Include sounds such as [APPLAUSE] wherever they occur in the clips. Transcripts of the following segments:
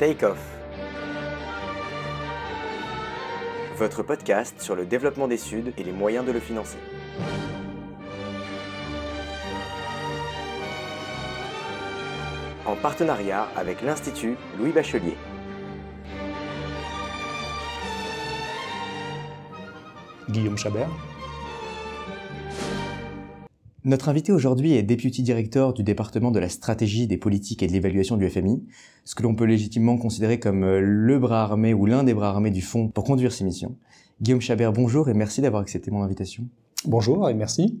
Take Off. Votre podcast sur le développement des Suds et les moyens de le financer. En partenariat avec l'Institut Louis Bachelier. Guillaume Chabert. Notre invité aujourd'hui est Deputy Director du département de la stratégie, des politiques et de l'évaluation du FMI, ce que l'on peut légitimement considérer comme euh, le bras armé ou l'un des bras armés du fonds pour conduire ces missions. Guillaume Chabert, bonjour et merci d'avoir accepté mon invitation. Bonjour et merci.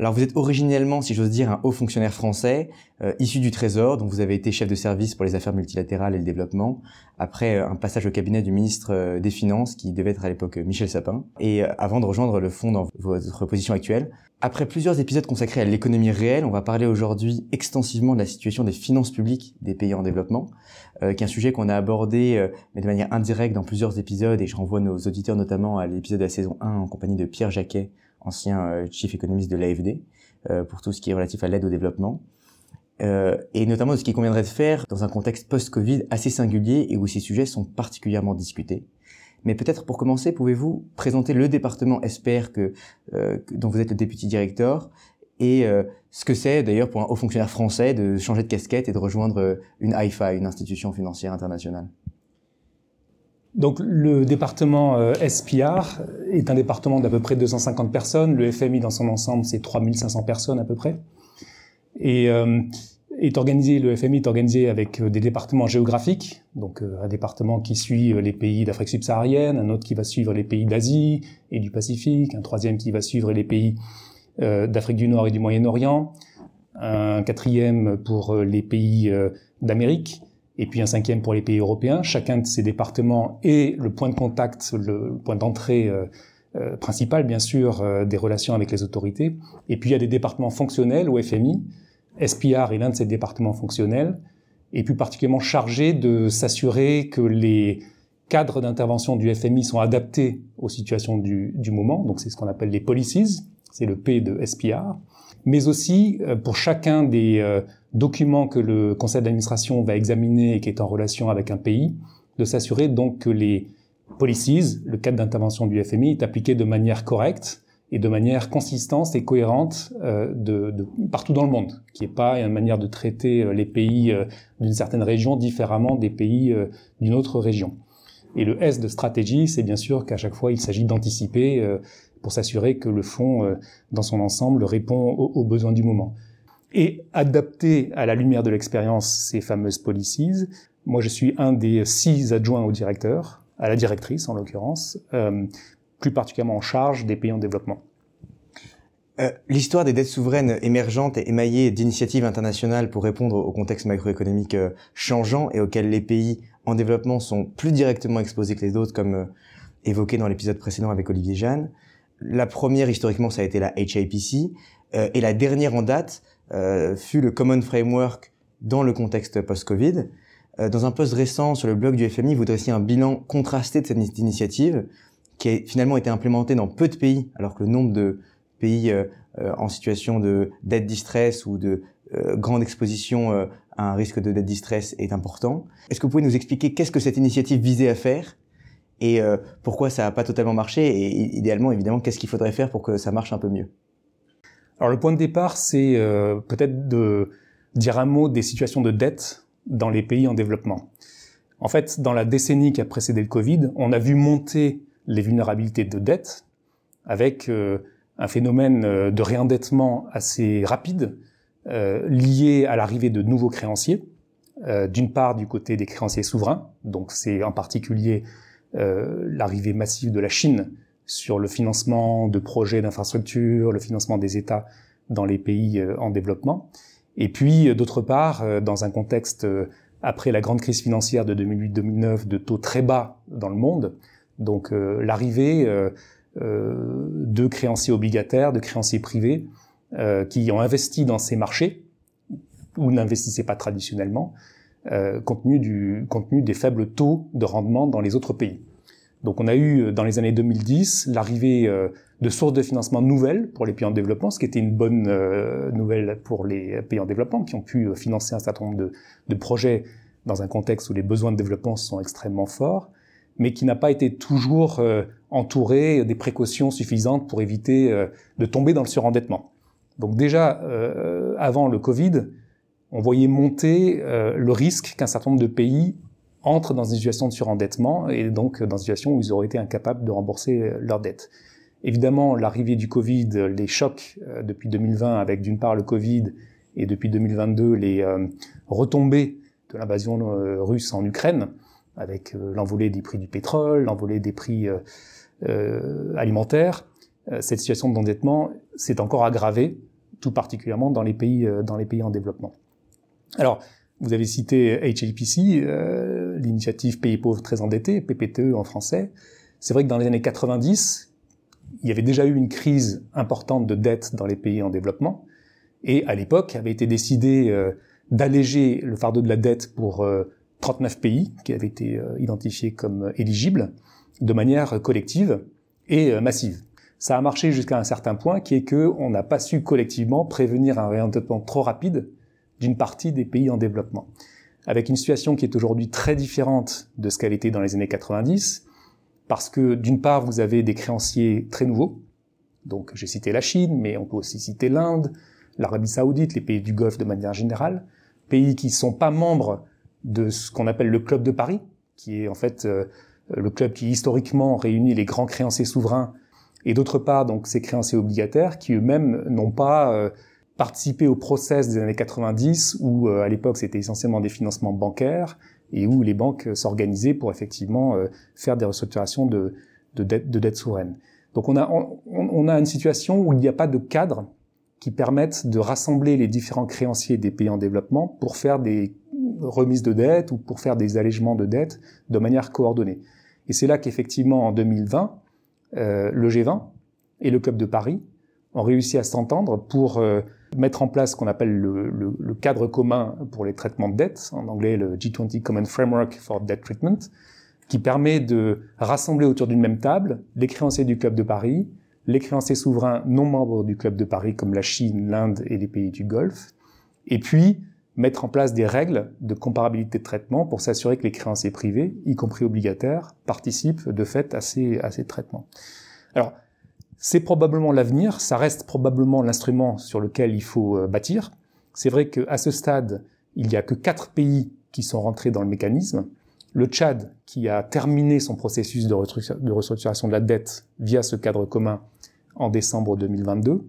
Alors vous êtes originellement, si j'ose dire, un haut fonctionnaire français, euh, issu du Trésor, dont vous avez été chef de service pour les affaires multilatérales et le développement, après euh, un passage au cabinet du ministre euh, des Finances, qui devait être à l'époque Michel Sapin, et avant de rejoindre le fonds dans votre position actuelle. Après plusieurs épisodes consacrés à l'économie réelle, on va parler aujourd'hui extensivement de la situation des finances publiques des pays en développement, qui est un sujet qu'on a abordé, mais de manière indirecte dans plusieurs épisodes, et je renvoie nos auditeurs notamment à l'épisode de la saison 1 en compagnie de Pierre Jacquet, ancien euh, chief économiste de l'AFD, euh, pour tout ce qui est relatif à l'aide au développement. Euh, et notamment de ce qu'il conviendrait de faire dans un contexte post-Covid assez singulier et où ces sujets sont particulièrement discutés. Mais peut-être pour commencer, pouvez-vous présenter le département SPR que, dont vous êtes le député directeur et ce que c'est d'ailleurs pour un haut fonctionnaire français de changer de casquette et de rejoindre une IFA, une institution financière internationale? Donc le département euh, SPR est un département d'à peu près 250 personnes. Le FMI dans son ensemble, c'est 3500 personnes à peu près. Et euh, est organisé, le FMI est organisé avec euh, des départements géographiques, donc un département qui suit les pays d'Afrique subsaharienne, un autre qui va suivre les pays d'Asie et du Pacifique, un troisième qui va suivre les pays d'Afrique du Nord et du Moyen-Orient, un quatrième pour les pays d'Amérique, et puis un cinquième pour les pays européens. Chacun de ces départements est le point de contact, le point d'entrée euh, euh, principal, bien sûr, euh, des relations avec les autorités. Et puis il y a des départements fonctionnels au FMI. SPR est l'un de ces départements fonctionnels, et plus particulièrement chargé de s'assurer que les cadres d'intervention du FMI sont adaptés aux situations du, du moment. Donc c'est ce qu'on appelle les policies, c'est le P de SPR. Mais aussi pour chacun des document que le conseil d'administration va examiner et qui est en relation avec un pays, de s'assurer donc que les policies, le cadre d'intervention du FMI, est appliqué de manière correcte et de manière consistante et cohérente euh, de, de, partout dans le monde, qui n'est pas une manière de traiter euh, les pays euh, d'une certaine région différemment des pays d'une autre région. Et le S de stratégie, c'est bien sûr qu'à chaque fois, il s'agit d'anticiper pour s'assurer que le fonds, dans son ensemble, répond aux besoins du moment et adapter à la lumière de l'expérience ces fameuses policies. Moi, je suis un des six adjoints au directeur, à la directrice en l'occurrence, euh, plus particulièrement en charge des pays en développement. Euh, L'histoire des dettes souveraines émergentes est émaillée d'initiatives internationales pour répondre au contexte macroéconomique euh, changeant et auquel les pays en développement sont plus directement exposés que les autres, comme euh, évoqué dans l'épisode précédent avec Olivier Jeanne. La première, historiquement, ça a été la HIPC, euh, et la dernière en date, euh, fut le Common Framework dans le contexte post-Covid. Euh, dans un post récent sur le blog du FMI, vous dressiez un bilan contrasté de cette initiative qui a finalement été implémentée dans peu de pays, alors que le nombre de pays euh, en situation de dette distress ou de grande exposition à un risque de dette distress est important. Est-ce que vous pouvez nous expliquer qu'est-ce que cette initiative visait à faire? Et pourquoi ça n'a pas totalement marché et idéalement, évidemment, qu'est-ce qu'il faudrait faire pour que ça marche un peu mieux? Alors le point de départ, c'est euh, peut-être de dire un mot des situations de dette dans les pays en développement. En fait, dans la décennie qui a précédé le Covid, on a vu monter les vulnérabilités de dette avec euh, un phénomène euh, de réendettement assez rapide lié à l'arrivée de nouveaux créanciers, d'une part du côté des créanciers souverains, donc c'est en particulier l'arrivée massive de la Chine sur le financement de projets d'infrastructures, le financement des États dans les pays euh, en développement. Et puis, euh, d'autre part, euh, dans un contexte après la grande crise financière de 2008-2009 de taux très bas dans le monde, donc l'arrivée de créanciers obligataires, de créanciers privés qui ont investi dans ces marchés ou n'investissaient pas traditionnellement, compte tenu, du, compte tenu des faibles taux de rendement dans les autres pays. Donc on a eu euh, dans les années 2010 l'arrivée euh, de sources de financement nouvelles pour les pays en développement, ce qui était une bonne euh, nouvelle pour les pays en développement qui ont pu financer un certain nombre de, projets dans un contexte où les besoins de développement sont extrêmement forts, mais qui n'a pas été toujours euh, entouré des précautions suffisantes pour éviter euh, de tomber dans le surendettement. Donc déjà, euh, avant le Covid, on voyait monter le risque qu'un certain nombre de pays entrent dans une situation de surendettement et donc dans une situation où ils auraient été incapables de rembourser leurs dettes. Évidemment, l'arrivée du Covid, les chocs depuis 2020 avec d'une part le Covid et depuis 2022 les retombées de l'invasion russe en Ukraine, avec euh, l'envolée des prix du pétrole, l'envolée des prix euh, euh, alimentaires. cette situation d'endettement s'est encore aggravée, tout particulièrement dans les pays, dans les pays en développement. Alors, vous avez cité HLPC, l'initiative Pays pauvres très endettés, PPTE en français. C'est vrai que dans les années 90, il y avait déjà eu une crise importante de dette dans les pays en développement, et à l'époque avait été décidé d'alléger le fardeau de la dette pour 39 pays qui avaient été euh, identifiés comme éligibles de manière collective et euh, massive. Ça a marché jusqu'à un certain point qui est que on n'a pas su collectivement prévenir un réendettement trop rapide d'une partie des pays en développement. Avec une situation qui est aujourd'hui très différente de ce qu'elle était dans les années 90, parce que d'une part, vous avez des créanciers très nouveaux, donc j'ai cité la Chine, mais on peut aussi citer l'Inde, l'Arabie saoudite, les pays du Golfe de manière générale, pays qui ne sont pas membres de ce qu'on appelle le Club de Paris, qui est en fait euh, le club qui historiquement réunit les grands créanciers souverains, et d'autre part donc ces créanciers obligataires qui eux-mêmes n'ont pas euh, participé au process des années 90 où euh, à l'époque c'était essentiellement des financements bancaires et où les banques s'organisaient pour effectivement faire des restructurations de, de dettes de souveraines. Donc on a, on, on a une situation où il n'y a pas de cadre qui permette de rassembler les différents créanciers des pays en développement pour faire des remise de dette ou pour faire des allègements de dette de manière coordonnée. Et c'est là qu'effectivement, en 2020, euh, le G20 et le Club de Paris ont réussi à s'entendre pour euh, mettre en place ce qu'on appelle le, le, le, cadre commun pour les traitements de dette, en anglais le G20 Common Framework for Debt Treatment, qui permet de rassembler autour d'une même table les créanciers du Club de Paris, les créanciers souverains non membres du Club de Paris comme la Chine, l'Inde et les pays du Golfe, et puis mettre en place des règles de comparabilité de traitement pour s'assurer que les créanciers privés, y compris obligataires, participent de fait à ces, à ces traitements. Alors, c'est probablement l'avenir, ça reste probablement l'instrument sur lequel il faut euh, bâtir. C'est vrai qu'à ce stade, il n'y a que quatre pays qui sont rentrés dans le mécanisme. Le Tchad, qui a terminé son processus de restructuration de la dette via ce cadre commun en décembre 2022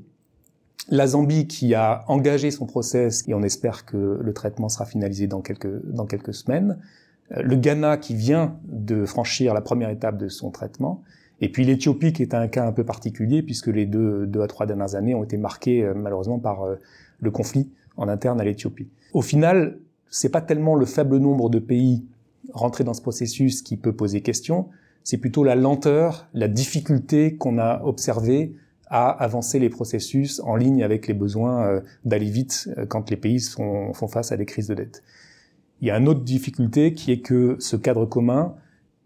la Zambie qui a engagé son process et on espère que le traitement sera finalisé dans quelques, dans quelques semaines. Euh, le Ghana qui vient de franchir la première étape de son traitement. Et puis l'Éthiopie qui est un cas un peu particulier puisque les deux, à trois dernières années ont été marquées euh, malheureusement par euh, le conflit en interne à l'Éthiopie. Au final, c'est pas tellement le faible nombre de pays rentrés dans ce processus qui peut poser question, c'est plutôt la lenteur, la difficulté qu'on a observée à avancer les processus en ligne avec les besoins euh, d'aller vite quand les pays font face à des crises de dette. Il y a une autre difficulté qui est que ce cadre commun,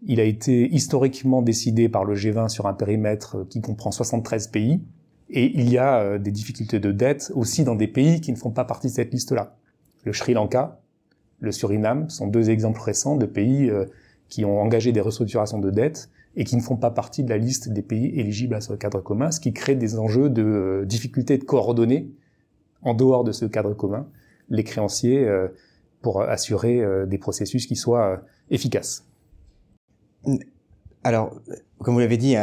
il a été historiquement décidé par le G20 sur un périmètre euh, qui comprend 73 pays, et il y a des difficultés de dette aussi dans des pays qui ne font pas partie de cette liste-là. Le Sri Lanka, le Suriname sont deux exemples récents de pays qui ont engagé des restructurations de dette et qui ne font pas partie de la liste des pays éligibles à ce cadre commun, ce qui crée des enjeux de euh, difficulté de coordonner en dehors de ce cadre commun les créanciers euh, pour assurer euh, des processus qui soient efficaces. Alors, comme vous l'avez dit,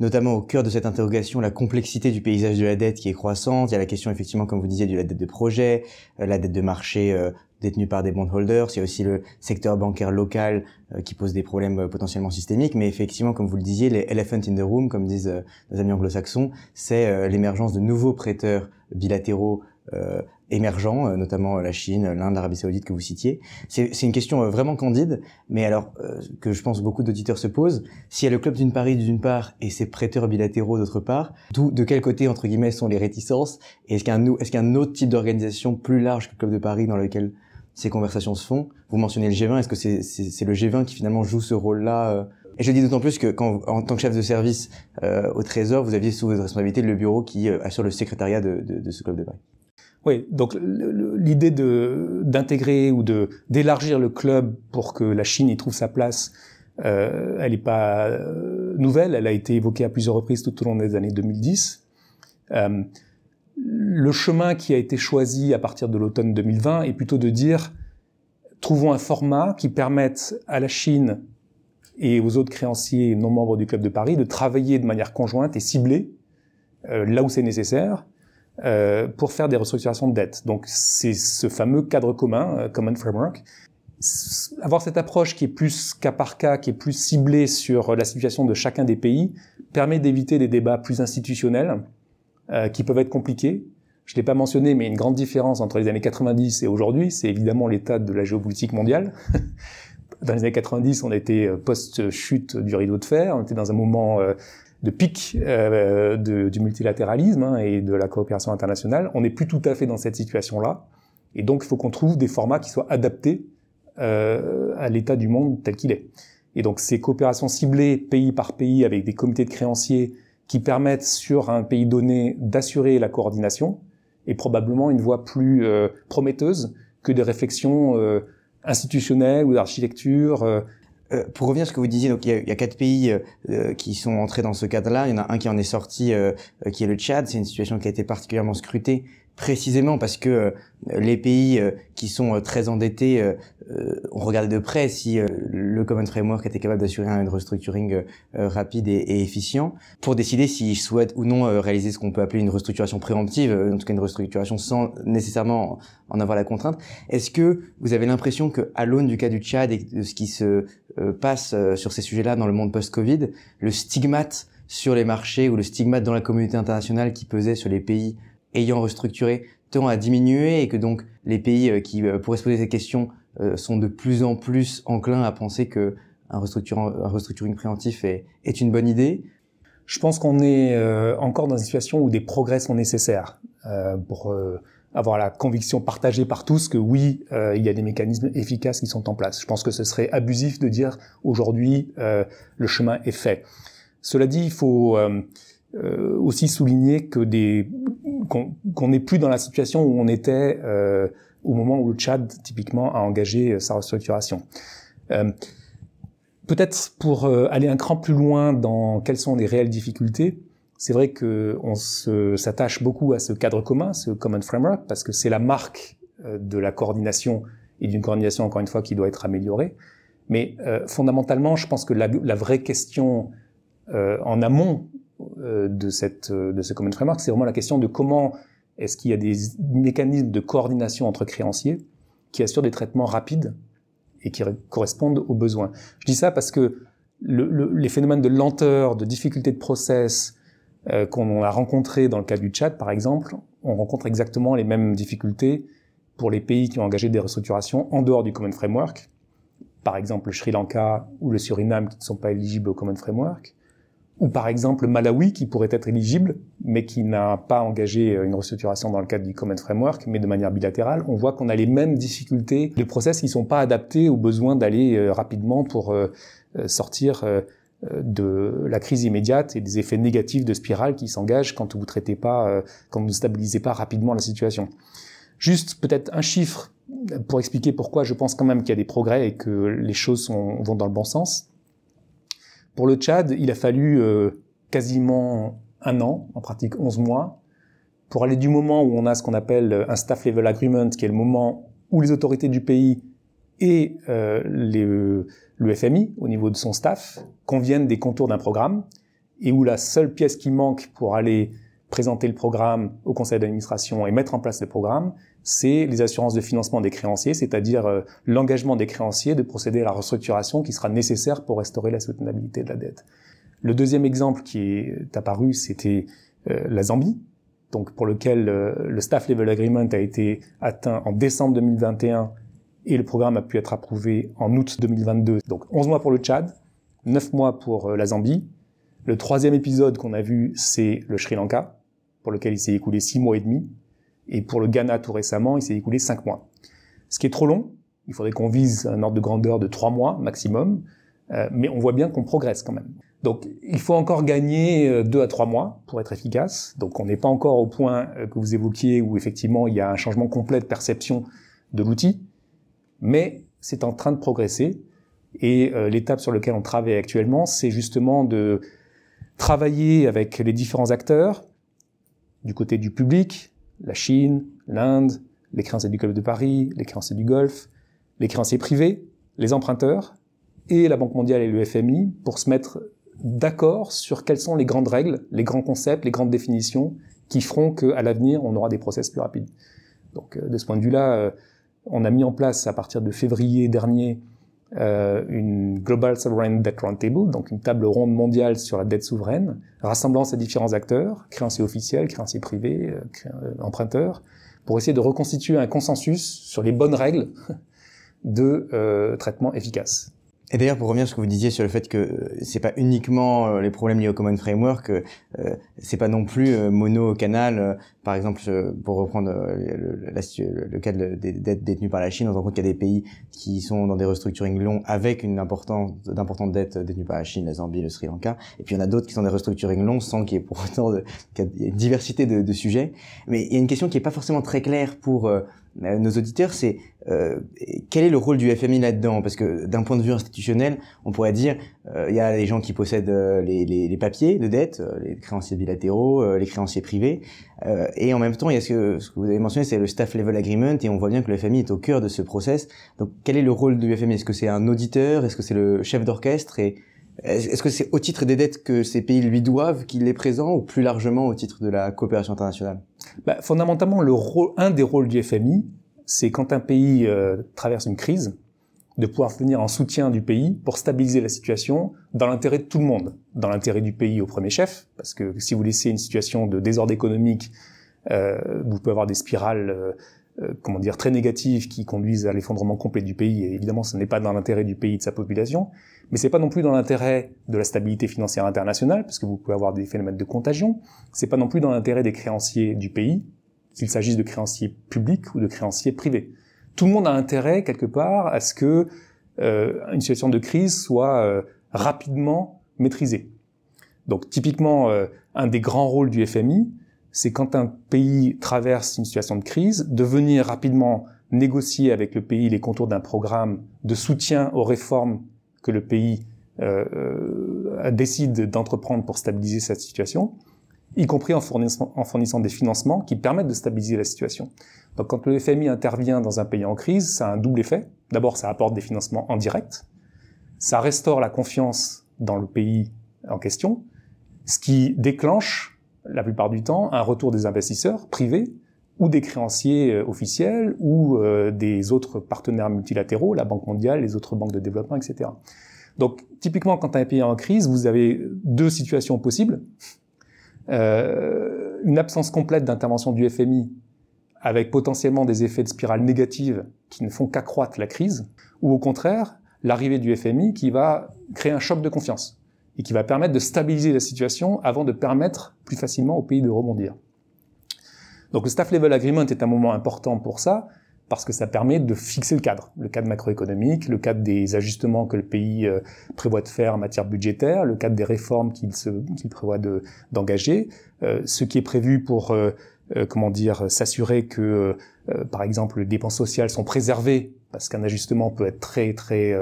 notamment au cœur de cette interrogation, la complexité du paysage de la dette qui est croissante. Il y a la question, effectivement, comme vous disiez, de la dette de projet, la dette de marché détenus par des bondholders. Il y a aussi le secteur bancaire local euh, qui pose des problèmes euh, potentiellement systémiques. Mais effectivement, comme vous le disiez, les elephant in the room, comme disent euh, nos amis anglo-saxons, c'est l'émergence de nouveaux prêteurs bilatéraux émergents, notamment la Chine, l'Inde, l'Arabie Saoudite que vous citiez. C'est une question vraiment candide, mais alors que je pense beaucoup d'auditeurs se posent. S'il y a le club d'une Paris d'une part et ses prêteurs bilatéraux d'autre part, de quel côté entre guillemets sont les réticences? Est-ce qu'il y, est y, a un autre type d'organisation plus large que le club de Paris dans lequel ces conversations se font? Vous mentionnez le G20, est-ce que c'est le G20 qui finalement joue ce rôle-là euh? Et je dis d'autant plus que quand, en tant que chef de service euh, au Trésor, vous aviez sous votre responsabilité le bureau qui euh, assure le secrétariat de, de, de, ce club de Paris. Oui, donc l'idée de d'intégrer ou de d'élargir le club pour que la Chine y trouve sa place, euh, elle n'est pas euh, nouvelle. Elle a été évoquée à plusieurs reprises tout au long des années 2010. Euh, le chemin qui a été choisi à partir de l'automne 2020 est plutôt de dire trouvons un format qui permette à la Chine et aux autres créanciers non membres du Club de Paris de travailler de manière conjointe et ciblée euh, là où c'est nécessaire euh, pour faire des restructurations de dette. Donc c'est ce fameux cadre commun, euh, Common Framework. Avoir cette approche qui est plus cas par cas, qui est plus ciblée sur la situation de chacun des pays, permet d'éviter des débats plus institutionnels euh, qui peuvent être compliqués. Je l'ai pas mentionné, mais une grande différence entre les années 90 et aujourd'hui, c'est évidemment l'état de la géopolitique mondiale. [LAUGHS] dans les années 90, on était euh, post-chute du rideau de fer, on était dans un moment euh, de pic euh, du multilatéralisme hein, et de la coopération internationale. On n'est plus tout à fait dans cette situation-là. Et donc, il faut qu'on trouve des formats qui soient adaptés euh, à l'état du monde tel qu'il est. Et donc, ces coopérations ciblées pays par pays avec des comités de créanciers qui permettent sur un pays donné d'assurer la coordination est probablement une voie plus euh, prometteuse que des réflexions euh, institutionnelles ou d'architecture euh, pour revenir à ce que vous disiez, donc il y a, il y a quatre pays euh, euh, qui sont entrés dans ce cadre-là. Il y en a un qui en est sorti, qui est le Tchad. C'est une situation qui a été particulièrement scrutée précisément parce que euh, les pays euh, qui sont euh, très endettés ont regardé de près si le Common Framework était capable d'assurer un restructuring rapide et, efficient pour décider s'ils souhaitent ou non réaliser ce qu'on peut appeler une restructuration préemptive, en tout cas une restructuration sans nécessairement en avoir la contrainte. Est-ce que vous avez l'impression que à l'aune du cas du Tchad et de ce qui se passe sur ces sujets-là dans le monde post-Covid, le stigmate sur les marchés ou le stigmate dans la communauté internationale qui pesait sur les pays ayant restructuré tend à diminuer et que donc les pays euh, qui euh, pourraient se poser cette question euh, sont de plus en plus enclins à penser que un, un restructuring préventif est, est, une bonne idée Je pense qu'on est encore dans une situation où des progrès sont nécessaires euh, pour avoir la conviction partagée par tous que oui, il y a des mécanismes efficaces qui sont en place. Je pense que ce serait abusif de dire aujourd'hui le chemin est fait. Cela dit, il faut aussi souligner que des qu'on n'est plus dans la situation où on était euh, au moment où le Tchad, typiquement, a engagé euh, sa restructuration. Euh, Peut-être pour euh, aller un cran plus loin dans quelles sont les réelles difficultés, c'est vrai qu'on s'attache beaucoup à ce cadre commun, ce Common Framework, parce que c'est la marque euh, de la coordination et d'une coordination, encore une fois, qui doit être améliorée. Mais fondamentalement, je pense que la, la vraie question en amont euh, de, cette, euh, de ce Common Framework, c'est vraiment la question de comment est-ce qu'il y a des mécanismes de coordination entre créanciers qui assurent des traitements rapides et qui correspondent aux besoins. Je dis ça parce que le, les phénomènes de lenteur, de difficulté de process euh, qu'on a rencontrés dans le cas du chat, par exemple, on rencontre exactement les mêmes difficultés pour les pays qui ont engagé des restructurations en dehors du Common Framework, par exemple le Sri Lanka ou le Suriname qui ne sont pas éligibles au Common Framework, ou par exemple Malawi qui pourrait être éligible, mais qui n'a pas engagé euh, une restructuration dans le cadre du Common Framework, mais de manière bilatérale, on voit qu'on a les mêmes difficultés de process qui ne sont pas adaptés aux besoins d'aller euh, rapidement pour euh, sortir de la crise immédiate et des effets négatifs de spirale qui s'engagent quand vous traitez pas, quand vous ne stabilisez pas rapidement la situation. Juste peut-être un chiffre pour expliquer pourquoi je pense quand même qu'il y a des progrès et que les choses vont dans le bon sens. Pour le Tchad, il a fallu euh, quasiment un an, en pratique 11 mois, pour aller du moment où on a ce qu'on appelle un staff level agreement, qui est le moment où les autorités du pays et euh, les, le FMI, au niveau de son staff, conviennent des contours d'un programme, et où la seule pièce qui manque pour aller présenter le programme au conseil d'administration et mettre en place le programme, c'est les assurances de financement des créanciers, c'est-à-dire euh, l'engagement des créanciers de procéder à la restructuration qui sera nécessaire pour restaurer la soutenabilité de la dette. Le deuxième exemple qui est apparu, c'était euh, la Zambie, donc pour lequel euh, le staff level agreement a été atteint en décembre 2021 et le programme a pu être approuvé en août 2022. Donc 11 mois pour le Tchad, 9 mois pour la Zambie. Le troisième épisode qu'on a vu, c'est le Sri Lanka, pour lequel il s'est écoulé 6 mois et demi. Et pour le Ghana tout récemment, il s'est écoulé 5 mois. Ce qui est trop long, il faudrait qu'on vise un ordre de grandeur de 3 mois maximum. mais on voit bien qu'on progresse quand même. Donc il faut encore gagner deux à trois mois pour être efficace. Donc on n'est pas encore au point que vous évoquiez où effectivement il y a un changement complet de perception de l'outil, mais c'est en train de progresser. Et l'étape sur laquelle on travaille actuellement, c'est justement de travailler avec les différents acteurs, du côté du public, la Chine, l'Inde, les créanciers du Club de Paris, les créanciers du Golfe, les créanciers privés, les emprunteurs et la Banque mondiale et le FMI pour se mettre d'accord sur quelles sont les grandes règles, les grands concepts, les grandes définitions qui feront qu'à l'avenir, on aura des process plus rapides. Donc, euh, de ce point de vue-là, euh, on a mis en place à partir de février dernier euh, une Global Sovereign Debt Roundtable, donc une table ronde mondiale sur la dette souveraine, rassemblant ces différents acteurs, créanciers officiels, créanciers privés, euh, euh, emprunteurs, pour essayer de reconstituer un consensus sur les bonnes règles [LAUGHS] de traitement efficace. Et d'ailleurs, pour revenir à ce que vous disiez sur le fait que euh, c'est pas uniquement euh, les problèmes liés au Common Framework, euh, c'est pas non plus mono-canal. par exemple, pour reprendre le, cas des dettes détenues par la Chine, on se rend compte qu'il y a des pays qui sont dans des restructurings longs avec une importante, d'importantes dettes détenues par la Chine, la Zambie, le Sri Lanka. Et puis il y en a d'autres qui sont des restructurings longs sans qu'il y ait pour autant de, y ait une diversité de, de, sujets. Mais il y a une question qui est pas forcément très claire pour euh, nos auditeurs, c'est euh, quel est le rôle du FMI là-dedans? Parce que d'un point de vue institutionnel, on pourrait dire euh, il y a les gens qui possèdent les, les, les, papiers de dette, les créanciers bilatéraux, les créanciers privés, et en même temps, il y a ce que, ce que vous avez mentionné, c'est le staff level agreement, et on voit bien que le FMI est au cœur de ce process. Donc, quel est le rôle du FMI Est-ce que c'est un auditeur? Est-ce que c'est le chef d'orchestre? Est-ce que c'est au titre des dettes que ces pays lui doivent qu'il est présent ou plus largement au titre de la coopération internationale? Bah, Fondamentalement, le rôle, un des rôles du FMI, c'est quand un pays euh, traverse une crise, de pouvoir venir en soutien du pays pour stabiliser la situation dans l'intérêt de tout le monde, dans l'intérêt du pays au premier chef, parce que si vous laissez une situation de désordre économique, euh, vous pouvez avoir des spirales euh, euh, comment dire, très négatives qui conduisent à l'effondrement complet du pays. Et évidemment, ce n'est pas dans l'intérêt du pays et de sa population, mais c'est pas non plus dans l'intérêt de la stabilité financière internationale, parce que vous pouvez avoir des phénomènes de contagion. C'est pas non plus dans l'intérêt des créanciers du pays, qu'il s'agisse de créanciers publics ou de créanciers privés. Tout le monde a intérêt quelque part à ce que euh, une situation de crise soit euh, rapidement maîtrisée. Donc typiquement, euh, un des grands rôles du FMI, c'est quand un pays traverse une situation de crise, de venir rapidement négocier avec le pays les contours d'un programme de soutien aux réformes que le pays euh, euh décide d'entreprendre pour stabiliser cette situation, y compris en fournissant, en fournissant, des financements qui permettent de stabiliser la situation. Donc quand le FMI intervient dans un pays en crise, ça a un double effet. D'abord, ça apporte des financements en direct, ça restaure la confiance dans le pays en question, ce qui déclenche la plupart du temps, un retour des investisseurs privés ou des créanciers euh, officiels ou euh, des autres partenaires multilatéraux, la Banque mondiale, les autres banques de développement, etc. Donc, typiquement, quand un pays est en crise, vous avez deux situations possibles. Euh, une absence complète d'intervention du FMI avec potentiellement des effets de spirale négative qui ne font qu'accroître la crise, ou au contraire, l'arrivée du FMI qui va créer un choc de confiance et qui va permettre de stabiliser la situation avant de permettre plus facilement au pays de rebondir. Donc le Staff Level Agreement est un moment important pour ça, parce que ça permet de fixer le cadre, le cadre macroéconomique, le cadre des ajustements que le pays euh, prévoit de faire en matière budgétaire, le cadre des réformes qu'il qu prévoit d'engager, euh, ce qui est prévu pour, euh, comment dire, s'assurer que, par exemple, les dépenses sociales sont préservées, parce qu'un ajustement peut être très très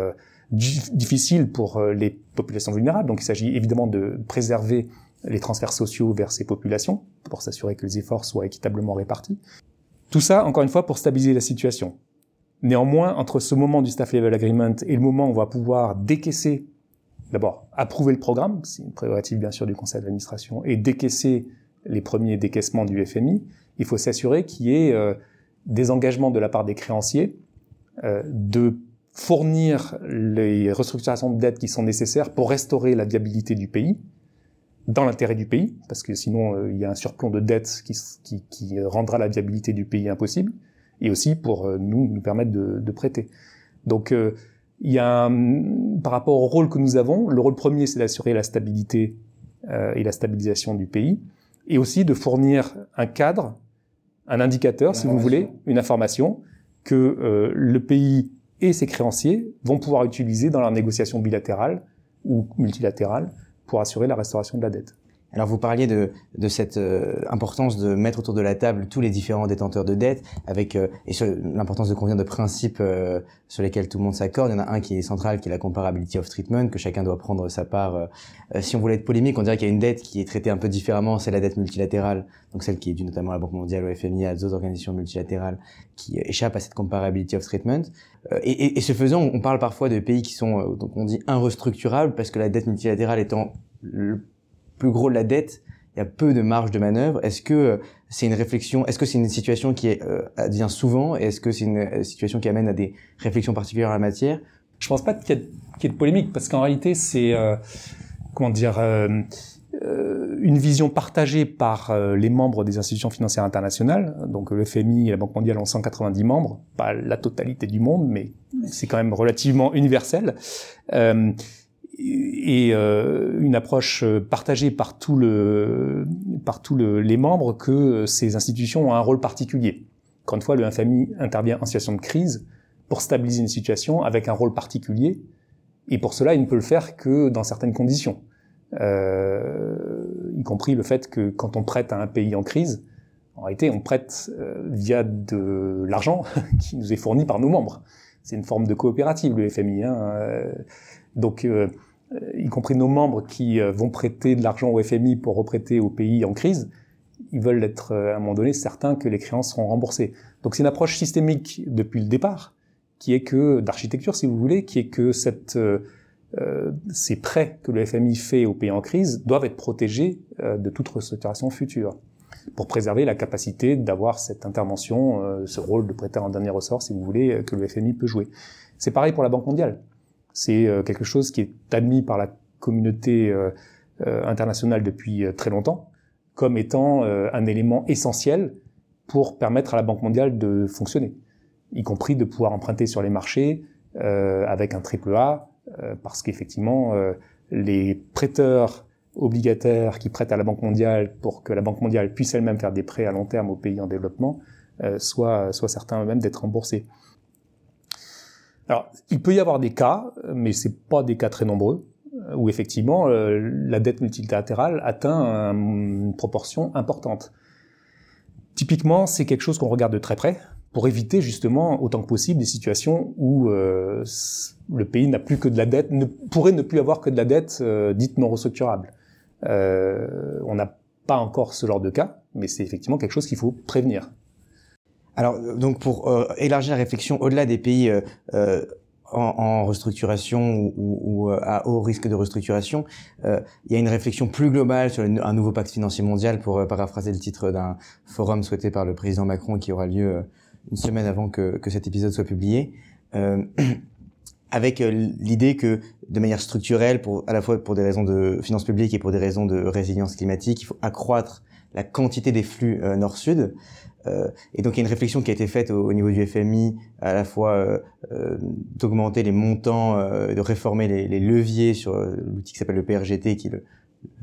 difficile pour euh, les populations vulnérables. Donc il s'agit évidemment de préserver les transferts sociaux vers ces populations pour s'assurer que les efforts soient équitablement répartis. Tout ça, encore une fois, pour stabiliser la situation. Néanmoins, entre ce moment du Staff Level Agreement et le moment où on va pouvoir décaisser, d'abord approuver le programme, c'est une prérogative bien sûr du conseil d'administration, et décaisser les premiers décaissements du FMI, il faut s'assurer qu'il y ait euh, des engagements de la part des créanciers euh, de fournir les restructurations de dettes qui sont nécessaires pour restaurer la viabilité du pays, dans l'intérêt du pays, parce que sinon euh, il y a un surplomb de dettes qui, qui, qui, rendra la viabilité du pays impossible, et aussi pour euh, nous nous permettre de, de prêter. Donc euh, il y a un, par rapport au rôle que nous avons, le rôle premier c'est d'assurer la stabilité et la stabilisation du pays, et aussi de fournir un cadre, un indicateur, si vous voulez, une information que le pays et ses créanciers vont pouvoir utiliser dans leurs négociations bilatérales ou multilatérales pour assurer la restauration de la dette. Alors vous parliez de, de cette euh, importance de mettre autour de la table tous les différents détenteurs de dettes, avec euh, et l'importance de convenir de principes euh, sur lesquels tout le monde s'accorde. Il y en a un qui est central, qui est la comparability of treatment, que chacun doit prendre sa part. si on voulait être polémique, on dirait qu'il y a une dette qui est traitée un peu différemment, c'est la dette multilatérale, donc celle qui est due notamment à la Banque mondiale, au FMI, à d'autres organisations multilatérales, qui échappent à cette comparability of treatment. Et, et, et, ce faisant, on parle parfois de pays qui sont, donc on dit, inrestructurables, parce que la dette multilatérale étant le plus gros de la dette, il y a peu de marge de manœuvre. Est-ce que euh, c'est une réflexion Est-ce que c'est une situation qui est, euh, advient souvent Est-ce que c'est une euh, situation qui amène à des réflexions particulières en la matière? Je pense pas qu'il y, ait de polémique parce qu'en réalité c'est comment dire une vision partagée par les membres des institutions financières internationales. Donc le FMI et la Banque mondiale ont 190 membres, pas la totalité du monde, mais c'est quand même relativement universel et euh, une approche euh, partagée par tout le par tous le, les membres que ces institutions ont un rôle particulier. Encore une fois, le FMI intervient en situation de crise pour stabiliser une situation avec un rôle particulier, et pour cela, il ne peut le faire que dans certaines conditions, euh, y compris le fait que quand on prête à un pays en crise, en réalité, on prête euh, via de l'argent [LAUGHS] qui nous est fourni par nos membres. C'est une forme de coopérative, le FMI. Hein. Euh, donc, euh, y compris nos membres qui euh, vont prêter de l'argent au FMI pour reprêter au pays en crise, ils veulent être euh, à un moment donné certains que les créances seront remboursées. Donc c'est une approche systémique depuis le départ, qui est que d'architecture, si vous voulez, qui est que cette, euh, ces prêts que le FMI fait aux pays en crise doivent être protégés de toute restructuration future, pour préserver la capacité d'avoir cette intervention, ce rôle de prêteur en dernier ressort, si vous voulez, que le FMI peut jouer. C'est pareil pour la Banque mondiale. C'est euh, quelque chose qui est admis par la communauté euh, euh, internationale depuis très longtemps comme étant un élément essentiel pour permettre à la Banque mondiale de fonctionner, y compris de pouvoir emprunter sur les marchés avec un triple A, parce qu'effectivement, les prêteurs obligataires qui prêtent à la Banque mondiale pour que la Banque mondiale puisse elle-même faire des prêts à long terme aux pays en développement, soient, certains eux-mêmes d'être remboursés. Alors, il peut y avoir des cas, mais c'est pas des cas très nombreux, où effectivement euh, la dette multilatérale atteint une proportion importante. Typiquement, c'est quelque chose qu'on regarde de très près pour éviter justement autant que possible des situations où euh, le pays n'a plus que de la dette, ne pourrait ne plus avoir que de la dette euh, dite non restructurable. on n'a pas encore ce genre de cas, mais c'est effectivement quelque chose qu'il faut prévenir. Alors, donc pour euh, élargir la réflexion au-delà des pays euh, euh, en, en, restructuration ou, ou, à haut risque de restructuration, il y a une réflexion plus globale sur un nouveau pacte financier mondial, pour paraphraser le titre d'un forum souhaité par le président Macron qui aura lieu une semaine avant que, que cet épisode soit publié. [CLEARS THROAT] avec l'idée que de manière structurelle, pour, à la fois pour des raisons de finances publiques et pour des raisons de résilience climatique, il faut accroître la quantité des flux nord-sud. Euh, et donc il y a une réflexion qui a été faite au, niveau du FMI, à la fois euh, euh, d'augmenter les montants, de réformer les, les leviers sur l'outil qui s'appelle le PRGT, qui le,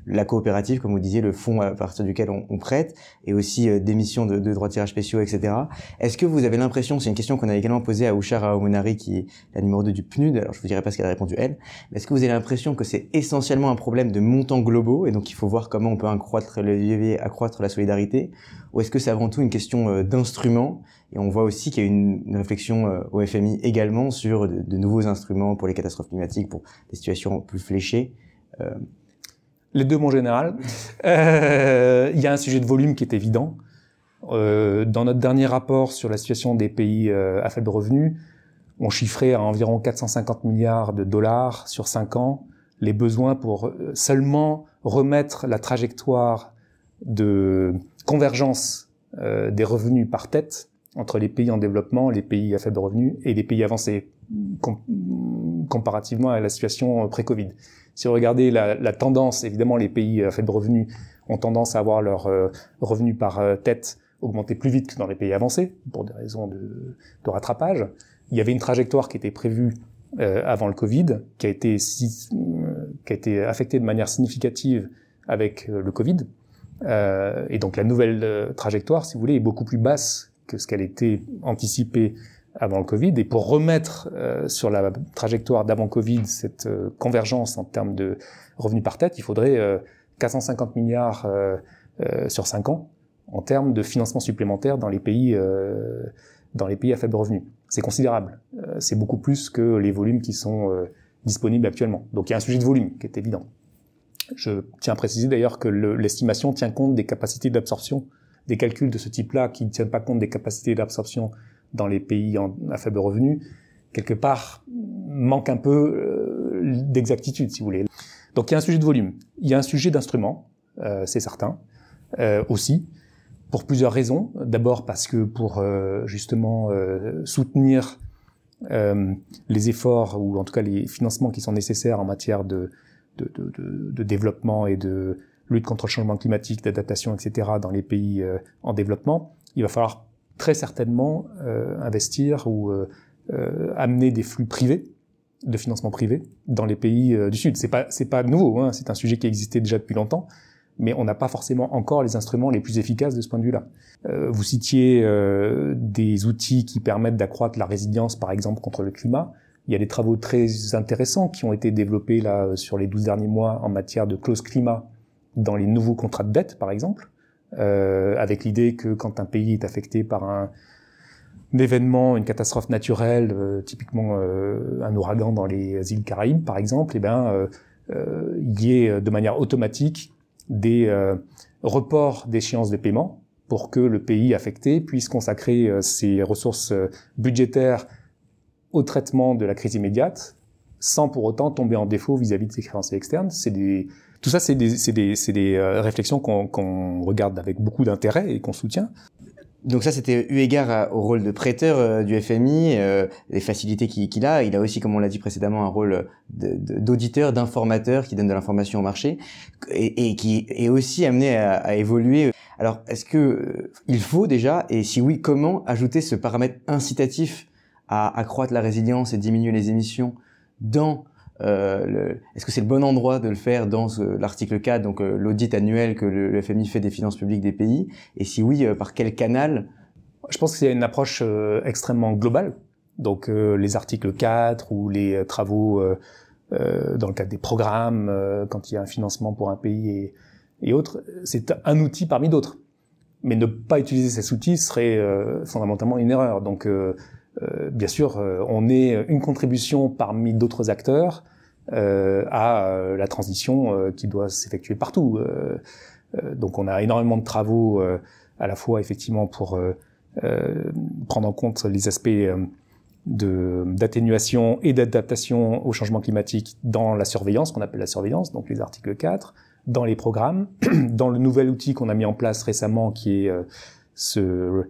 la coopérative, comme vous disiez, le fonds à partir duquel on, on prête, et aussi euh, d'émissions de, de, droits de tirage spéciaux, etc. Est-ce que vous avez l'impression, c'est une question qu'on a également posée à Ouchar Aomunari, qui est la numéro 2 du PNUD, alors je vous dirai pas ce qu'elle a répondu elle, mais est-ce que vous avez l'impression que c'est essentiellement un problème de montants globaux, et donc il faut voir comment on peut accroître le accroître la solidarité, ou est-ce que c'est avant tout une question euh, d'instruments et on voit aussi qu'il y a une, une réflexion euh, au FMI également sur de, de, nouveaux instruments pour les catastrophes climatiques, pour des situations plus fléchées. Les deux, mon général. Euh, il y a un sujet de volume qui est évident. Euh, dans notre dernier rapport sur la situation des pays euh, à faible revenu, on chiffrait à environ 450 milliards de dollars sur 5 ans les besoins pour seulement remettre la trajectoire de convergence des revenus par tête entre les pays en développement, les pays à faible revenu et les pays avancés, comparativement à la situation pré-Covid. Si vous regardez la, tendance, évidemment, les pays à faible revenu ont tendance à avoir leur euh, revenu par euh, tête augmenter plus vite que dans les pays avancés, pour des raisons de, rattrapage. Il y avait une trajectoire qui était prévue euh, avant le Covid, qui a été qui a été affectée de manière significative avec le Covid. et donc la nouvelle trajectoire, si vous voulez, est beaucoup plus basse que ce qu'elle était anticipée avant le Covid. Et pour remettre euh, sur la trajectoire d'avant Covid cette euh, convergence en termes de revenus par tête, il faudrait 450 milliards sur 5 ans en termes de financement supplémentaire dans les pays dans les pays à faible revenu. C'est considérable. c'est beaucoup plus que les volumes qui sont disponibles actuellement. Donc il y a un sujet de volume qui est évident. Je tiens à préciser d'ailleurs que l'estimation tient compte des capacités d'absorption, des calculs de ce type-là qui ne tiennent pas compte des capacités d'absorption dans les pays à faible revenu, quelque part, manque un peu euh, d'exactitude, si vous voulez. Donc il y a un sujet de volume, il y a un sujet d'instrument, euh, c'est certain, euh, aussi, pour plusieurs raisons. D'abord parce que pour justement soutenir les efforts, ou en tout cas les financements qui sont nécessaires en matière de, de, de, de développement et de lutte contre le changement climatique, d'adaptation, etc., dans les pays en développement, il va falloir très certainement euh, investir ou euh, euh, amener des flux privés de financement privé dans les pays du Sud. C'est pas c'est pas nouveau, hein, c'est un sujet qui existait déjà depuis longtemps, mais on n'a pas forcément encore les instruments les plus efficaces de ce point de vue-là. vous citiez des outils qui permettent d'accroître la résilience, par exemple, contre le climat. Il y a des travaux très intéressants qui ont été développés là sur les 12 derniers mois en matière de clause climat dans les nouveaux contrats de dette, par exemple avec l'idée que quand un pays est affecté par un, événement, une catastrophe naturelle, euh, typiquement euh, un ouragan dans les îles Caraïbes par exemple, eh ben, il y ait de manière automatique des reports d'échéance de paiement pour que le pays affecté puisse consacrer ses ressources budgétaires au traitement de la crise immédiate sans pour autant tomber en défaut vis-à-vis de ses créanciers externes. C'est des, tout ça, c'est des, des, des euh, réflexions qu'on regarde avec beaucoup d'intérêt et qu'on soutient. Donc ça, c'était eu égard au rôle de prêteur euh, du FMI, euh, les facilités qu'il a. Il a aussi, comme on l'a dit précédemment, un rôle d'auditeur, d'informateur qui donne de l'information au marché et, et, qui est aussi amené à, à évoluer. Alors, est-ce que il faut déjà, et si oui, comment ajouter ce paramètre incitatif à accroître la résilience et diminuer les émissions dans euh, Est-ce que c'est le bon endroit de le faire dans l'article 4, donc euh, l'audit annuel que le, FMI fait des finances publiques des pays? Et si oui, euh, par quel canal? Je pense que c'est une approche euh, extrêmement globale. Donc les articles 4 ou les travaux dans le cadre des programmes, quand il y a un financement pour un pays et, et autres, c'est un outil parmi d'autres. Mais ne pas utiliser cet outil serait fondamentalement une erreur. Donc euh, bien sûr, euh, on est une contribution parmi d'autres acteurs euh, à la transition qui doit s'effectuer partout. donc, on a énormément de travaux à la fois effectivement pour prendre en compte les aspects d'atténuation et d'adaptation au changement climatique dans la surveillance, qu'on appelle la surveillance, donc les articles 4, dans les programmes, [CLEARS THROAT] dans le nouvel outil qu'on a mis en place récemment qui est ce euh,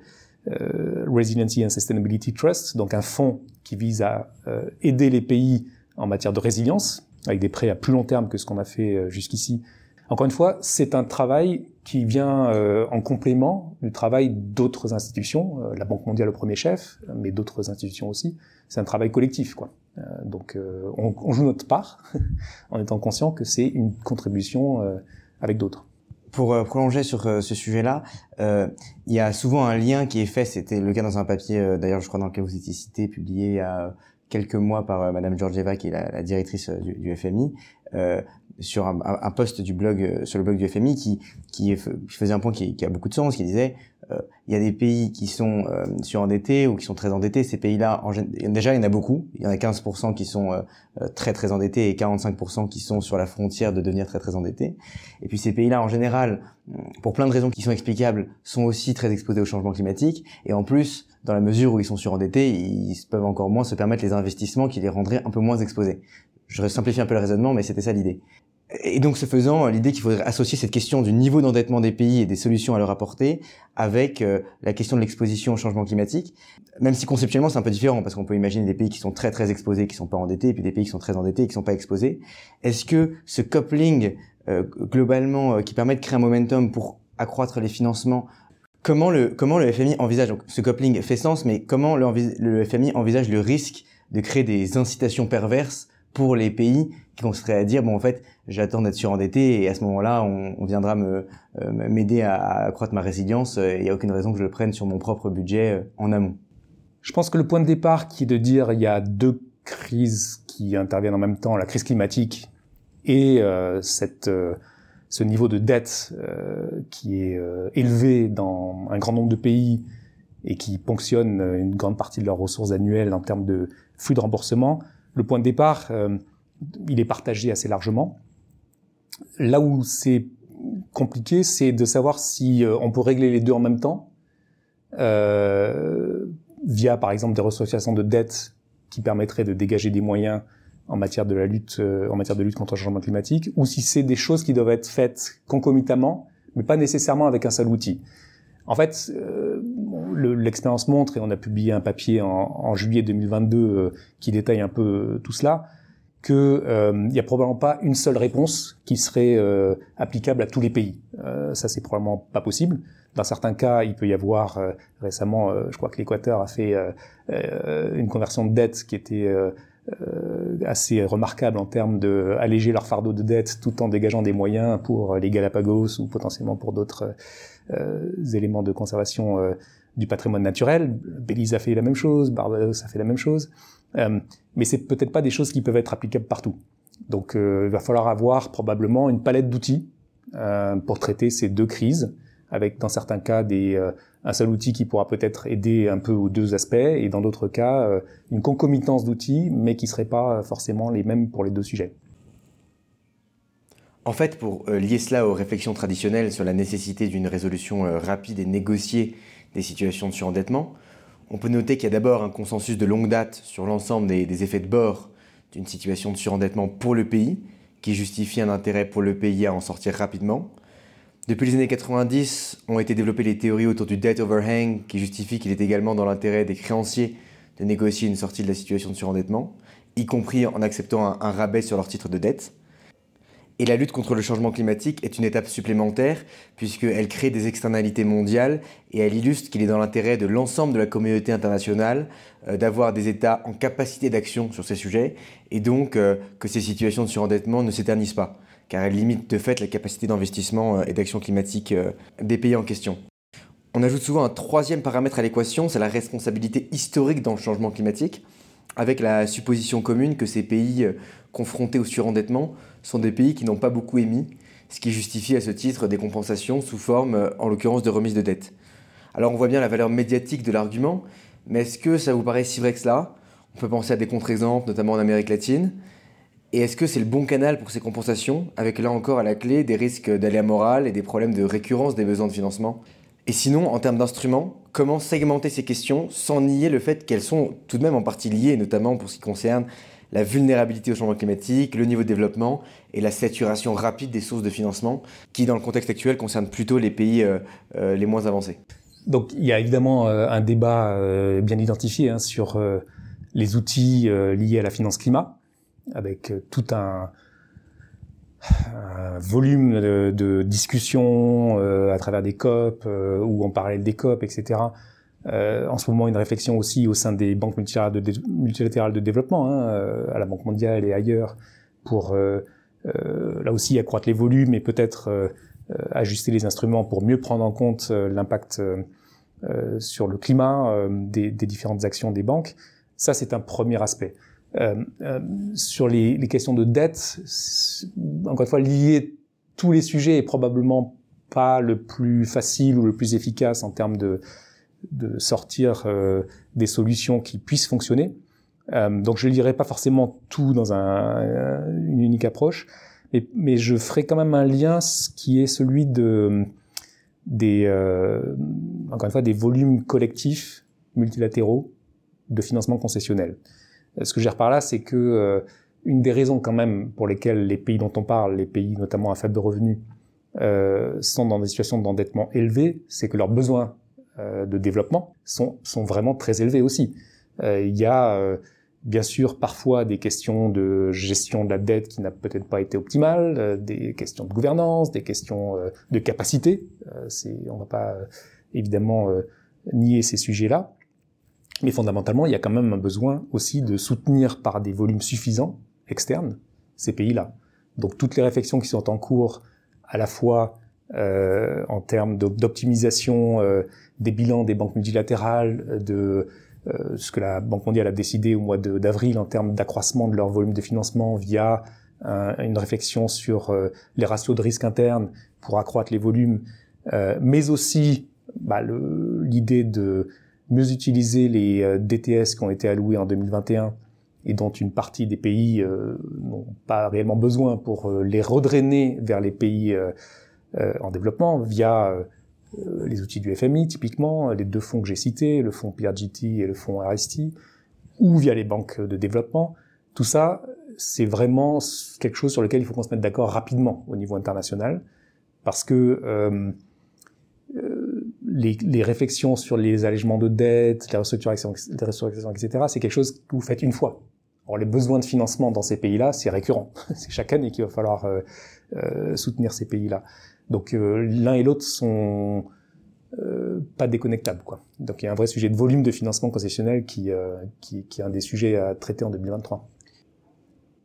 Resiliency and Sustainability Trust, donc un fonds qui vise à euh, aider les pays en matière de résilience, avec des prêts à plus long terme que ce qu'on a fait euh, jusqu'ici. Encore une fois, c'est un travail qui vient en complément du travail d'autres institutions, la Banque mondiale au premier chef, mais d'autres institutions aussi. C'est un travail collectif, quoi. donc, on, on, joue notre part [LAUGHS] en étant conscient que c'est une contribution avec d'autres pour euh, prolonger sur euh, ce sujet-là, euh, il y a souvent un lien qui est fait. C'était le cas dans un papier, d'ailleurs, je crois dans lequel vous étiez cité, publié il y a quelques mois par Madame Georgieva, qui est la, directrice du, du FMI, sur un, un, post du blog, sur le blog du FMI, qui, qui, faisait un point qui, a beaucoup de sens, qui disait euh, il y a des pays qui sont euh, surendettés ou qui sont très endettés. Ces pays-là, déjà, il y en a beaucoup. Il y en a 15% qui sont euh, euh, très très endettés et 45% qui sont sur la frontière de devenir très très endettés. Et puis ces pays-là, en général, pour plein de raisons qui sont explicables, sont aussi très exposés au changement climatique. Et en plus, dans la mesure où ils sont surendettés, ils peuvent encore moins se permettre les investissements qui les rendraient un peu moins exposés. Je simplifie un peu le raisonnement, mais c'était ça l'idée. Et donc, ce faisant, l'idée qu'il faudrait associer cette question du niveau d'endettement des pays et des solutions à leur apporter avec euh, la question de l'exposition au changement climatique, même si conceptuellement c'est un peu différent, parce qu'on peut imaginer des pays qui sont très très exposés, qui sont pas endettés, et puis des pays qui sont très endettés et qui sont pas exposés. Est-ce que ce coupling euh, globalement euh, qui permet de créer un momentum pour accroître les financements Comment le, comment le FMI envisage, donc ce coupling fait sens, mais comment le, le FMI envisage le risque de créer des incitations perverses pour les pays qui consisteraient à dire bon en fait j'attends d'être surendetté et à ce moment-là on, on viendra me euh, m'aider à, accroître ma résilience il n'y a aucune raison que je le prenne sur mon propre budget euh, en amont. Je pense que le point de départ qui est de dire il y a deux crises qui interviennent en même temps, la crise climatique et euh, cette, euh, ce niveau de dette euh, qui est élevé dans un grand nombre de pays et qui ponctionne une grande partie de leurs ressources annuelles en termes de flux de remboursement, le point de départ, il est partagé assez largement. Là où c'est compliqué, c'est de savoir si on peut régler les deux en même temps, via par exemple des restructurations de dettes qui permettraient de dégager des moyens en matière de la lutte, euh, en matière de lutte contre le changement climatique, ou si c'est des choses qui doivent être faites concomitamment, mais pas nécessairement avec un seul outil. En fait, euh, l'expérience montre, et on a publié un papier en, en juillet 2022 euh, qui détaille un peu tout cela, qu'il n'y a probablement pas une seule réponse qui serait applicable à tous les pays. ça, c'est probablement pas possible. Dans certains cas, il peut y avoir récemment, je crois que l'Équateur a fait une conversion de dette qui était euh, assez remarquable en termes de alléger leur fardeau de dette tout en dégageant des moyens pour les Galapagos ou potentiellement pour d'autres euh, éléments de conservation euh, du patrimoine naturel. Belize a fait la même chose, Barbados a fait la même chose, mais c'est peut-être pas des choses qui peuvent être applicables partout. Donc il va falloir avoir probablement une palette d'outils pour traiter ces deux crises, avec dans certains cas un seul outil qui pourra peut-être aider un peu aux deux aspects, et dans d'autres cas, euh, une concomitance d'outils, mais qui ne seraient pas forcément les mêmes pour les deux sujets. En fait, pour euh, lier cela aux réflexions traditionnelles sur la nécessité d'une résolution euh, rapide et négociée des situations de surendettement, on peut noter qu'il y a d'abord un consensus de longue date sur l'ensemble des, effets de bord d'une situation de surendettement pour le pays, qui justifie un intérêt pour le pays à en sortir rapidement. Depuis les années 90, ont été développées les théories autour du debt overhang qui justifient qu'il est également dans l'intérêt des créanciers de négocier une sortie de la situation de surendettement, y compris en acceptant un, rabais sur leur titre de dette. Et la lutte contre le changement climatique est une étape supplémentaire puisqu'elle crée des externalités mondiales et elle illustre qu'il est dans l'intérêt de l'ensemble de la communauté internationale euh, d'avoir des États en capacité d'action sur ces sujets et donc euh, que ces situations de surendettement ne s'éternisent pas car elle limite de fait la capacité d'investissement euh, et d'action climatique des pays en question. On ajoute souvent un troisième paramètre à l'équation, c'est la responsabilité historique dans le changement climatique, avec la supposition commune que ces pays euh, confrontés au surendettement sont des pays qui n'ont pas beaucoup émis, ce qui justifie à ce titre des compensations sous forme, en l'occurrence, de remise de dette. Alors on voit bien la valeur médiatique de l'argument, mais est-ce que ça vous paraît si vrai que cela? On peut penser à des contre-exemples, notamment en Amérique latine. Et est-ce que c'est le bon canal pour ces compensations, avec là encore à la clé des risques d'aléa moral et des problèmes de récurrence des besoins de financement? Et sinon, en termes d'instruments, comment segmenter ces questions sans nier le fait qu'elles sont tout de même en partie liées, notamment pour ce qui concerne la vulnérabilité au changement climatique, le niveau de développement et la saturation rapide des sources de financement, qui dans le contexte actuel concernent plutôt les pays euh, euh, les moins avancés. Donc il y a évidemment euh, un débat bien identifié hein, sur les outils liés à la finance climat avec tout un, volume de, de discussions euh, à travers des COP euh, ou en parallèle des COP, etc. Euh, en ce moment, une réflexion aussi au sein des banques multilatérales de, multilatérales de développement, hein, à la Banque mondiale et ailleurs, pour là aussi accroître les volumes et peut-être ajuster les instruments pour mieux prendre en compte l'impact sur le climat des, des, différentes actions des banques. Ça, c'est un premier aspect. Euh, euh, sur les, les, questions de dette, encore une fois, lier tous les sujets est probablement pas le plus facile ou le plus efficace en termes de, de sortir euh, des solutions qui puissent fonctionner. Euh, donc je ne lirai pas forcément tout dans un, une unique approche, mais, mais, je ferai quand même un lien qui est celui de des euh, encore une fois des volumes collectifs multilatéraux de financement concessionnel. Ce que je veux par là, c'est que euh, une des raisons quand même pour lesquelles les pays dont on parle, les pays notamment à faible revenu, euh, sont dans des situations d'endettement élevées, c'est que leurs besoins euh, de développement sont, sont vraiment très élevés aussi. Euh, il y a euh, bien sûr parfois des questions de gestion de la dette qui n'a peut-être pas été optimale, des questions de gouvernance, des questions de capacité. c'est, on va pas évidemment nier ces sujets-là. Mais fondamentalement, il y a quand même un besoin aussi de soutenir par des volumes suffisants externes ces pays-là. Donc toutes les réflexions qui sont en cours, à la fois euh, en termes d'optimisation euh, des bilans des banques multilatérales, de ce que la Banque mondiale a décidé au mois d'avril en termes d'accroissement de leur volume de financement via une réflexion sur les ratios de risque interne pour accroître les volumes, mais aussi bah, l'idée de mieux utiliser les DTS qui ont été alloués en 2021 et dont une partie des pays euh, n'ont pas réellement besoin pour euh, les redrainer vers les pays euh, en développement via les outils du FMI, typiquement, les deux fonds que j'ai cités, le fonds PRGT et le fonds RST, ou via les banques de développement. Tout ça, c'est vraiment quelque chose sur lequel il faut qu'on se mette d'accord rapidement au niveau international, parce que euh, les, les, réflexions sur les allègements de dettes, les restructurations etc., c'est quelque chose que vous faites une fois. Or, les besoins de financement dans ces pays-là, c'est récurrent. [LAUGHS] c'est chaque année qu'il va falloir euh, euh, soutenir ces pays-là. Donc, euh, l'un et l'autre sont euh, pas déconnectables. Quoi. Donc, il y a un vrai sujet de volume de financement concessionnel qui, euh, qui, qui est un des sujets à traiter en 2023.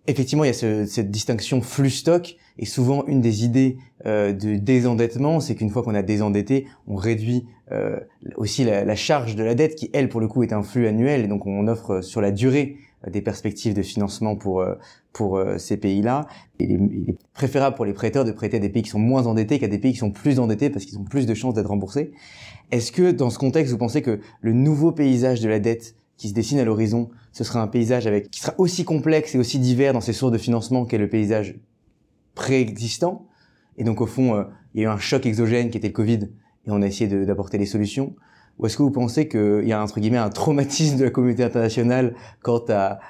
Effectivement, il y a ce, cette distinction flux-stock, et souvent une des idées euh, de désendettement, c'est qu'une fois qu'on a désendetté, on réduit euh, aussi la, charge de la dette, qui elle, pour le coup, est un flux annuel, et donc on offre sur la durée des perspectives de financement pour euh, pour euh, ces pays-là. Il, est préférable pour les prêteurs de prêter à des pays qui sont moins endettés qu'à des pays qui sont plus endettés parce qu'ils ont plus de chances d'être remboursés. Est-ce que dans ce contexte, vous pensez que le nouveau paysage de la dette qui se dessine à l'horizon, ce sera un paysage avec qui sera aussi complexe et aussi divers dans ses sources de financement qu'est le paysage préexistant Et donc au fond, euh, il y a eu un choc exogène qui était le Covid et on a essayé d'apporter les solutions. Ou est-ce que vous pensez qu'il y a entre guillemets un traumatisme de la communauté internationale quant à,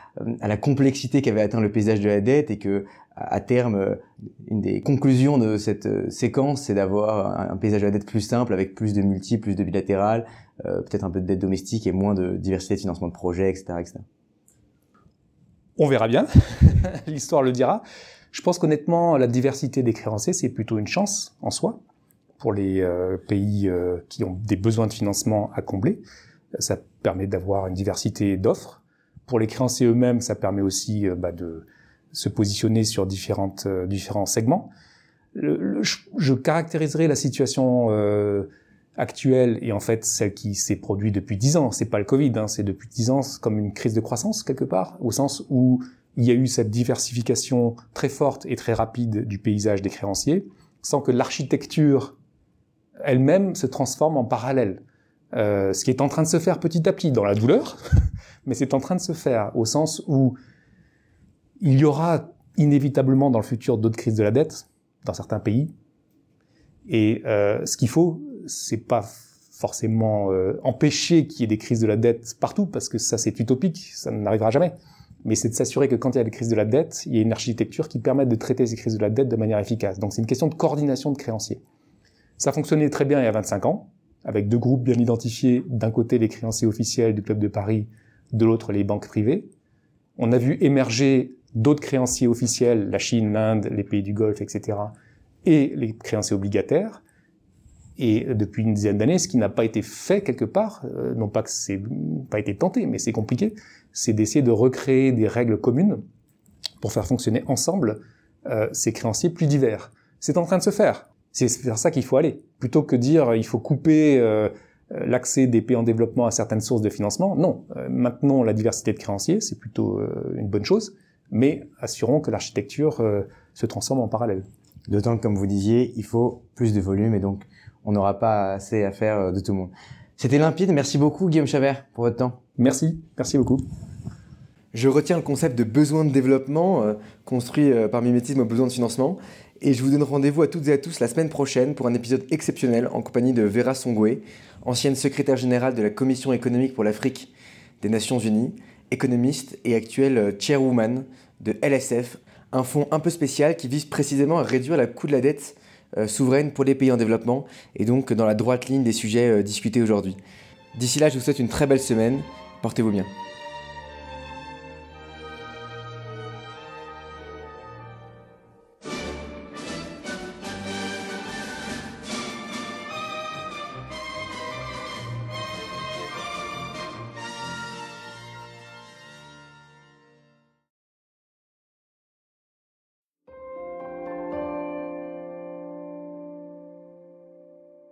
à la complexité qu'avait atteint le paysage de la dette et que à terme, une des conclusions de cette euh, séquence, c'est d'avoir un paysage de la dette plus simple, avec plus de multi, plus de bilatéral, euh, peut-être un peu de dette domestique et moins de diversité de financement de projets, etc. etc. On verra bien, [LAUGHS] l'histoire le dira. Je pense qu'honnêtement, la diversité des créanciers, c'est plutôt une chance en soi pour les euh, pays euh, qui ont des besoins de financement à combler. Ça permet d'avoir une diversité d'offres. Pour les créanciers eux-mêmes, ça permet aussi euh, bah, de se positionner sur différentes, différents segments. Je, je, caractériserai la situation actuelle et en fait celle qui s'est produite depuis dix ans. C'est pas le Covid, hein, c'est depuis dix ans comme une crise de croissance quelque part, au sens où il y a eu cette diversification très forte et très rapide du paysage des créanciers, sans que l'architecture elle-même se transforme en parallèle. Euh, ce qui est en train de se faire petit à petit dans la douleur, [LAUGHS] mais c'est en train de se faire au sens où il y aura inévitablement dans le futur d'autres crises de la dette dans certains pays. Et euh, ce qu'il faut, c'est pas forcément euh, empêcher qu'il y ait des crises de la dette partout, parce que ça c'est utopique, ça n'arrivera jamais. Mais c'est de s'assurer que quand il y a des crises de la dette, il y a une architecture qui permette de traiter ces crises de la dette de manière efficace. Donc c'est une question de coordination de créanciers. Ça fonctionnait très bien il y a 25 ans, avec deux groupes bien identifiés, d'un côté les créanciers officiels du Club de Paris, de l'autre les banques privées. On a vu émerger d'autres créanciers officiels, la Chine, l'Inde, les pays du Golfe, etc., et les créanciers obligataires. Et depuis une dizaine d'années, ce qui n'a pas été fait quelque part, euh, non pas que c'est pas été tenté, mais c'est compliqué, c'est d'essayer de recréer des règles communes pour faire fonctionner ensemble euh, ces créanciers plus divers. C'est en train de se faire. C'est vers ça qu'il faut aller. Plutôt que dire il faut couper euh, l'accès des pays en développement à certaines sources de financement. Non, euh, maintenons la diversité de créanciers, c'est plutôt euh, une bonne chose, mais assurons que l'architecture euh, se transforme en parallèle. D'autant que, comme vous disiez, il faut plus de volume et donc on n'aura pas assez à faire de tout le monde. C'était limpide. Merci beaucoup, Guillaume Chavert, pour votre temps. Merci. Merci beaucoup. Je retiens le concept de besoin de développement construit par mimétisme au besoin de financement et je vous donne rendez-vous à toutes et à tous la semaine prochaine pour un épisode exceptionnel en compagnie de Vera Songwe, ancienne secrétaire générale de la Commission économique pour l'Afrique des Nations Unies, économiste et actuelle chairwoman de LSF, un fonds un peu spécial qui vise précisément à réduire la coût de la dette euh, souveraine pour les pays en développement et donc dans la droite ligne des sujets euh, discutés aujourd'hui. D'ici là, je vous souhaite une très belle semaine. Portez-vous bien.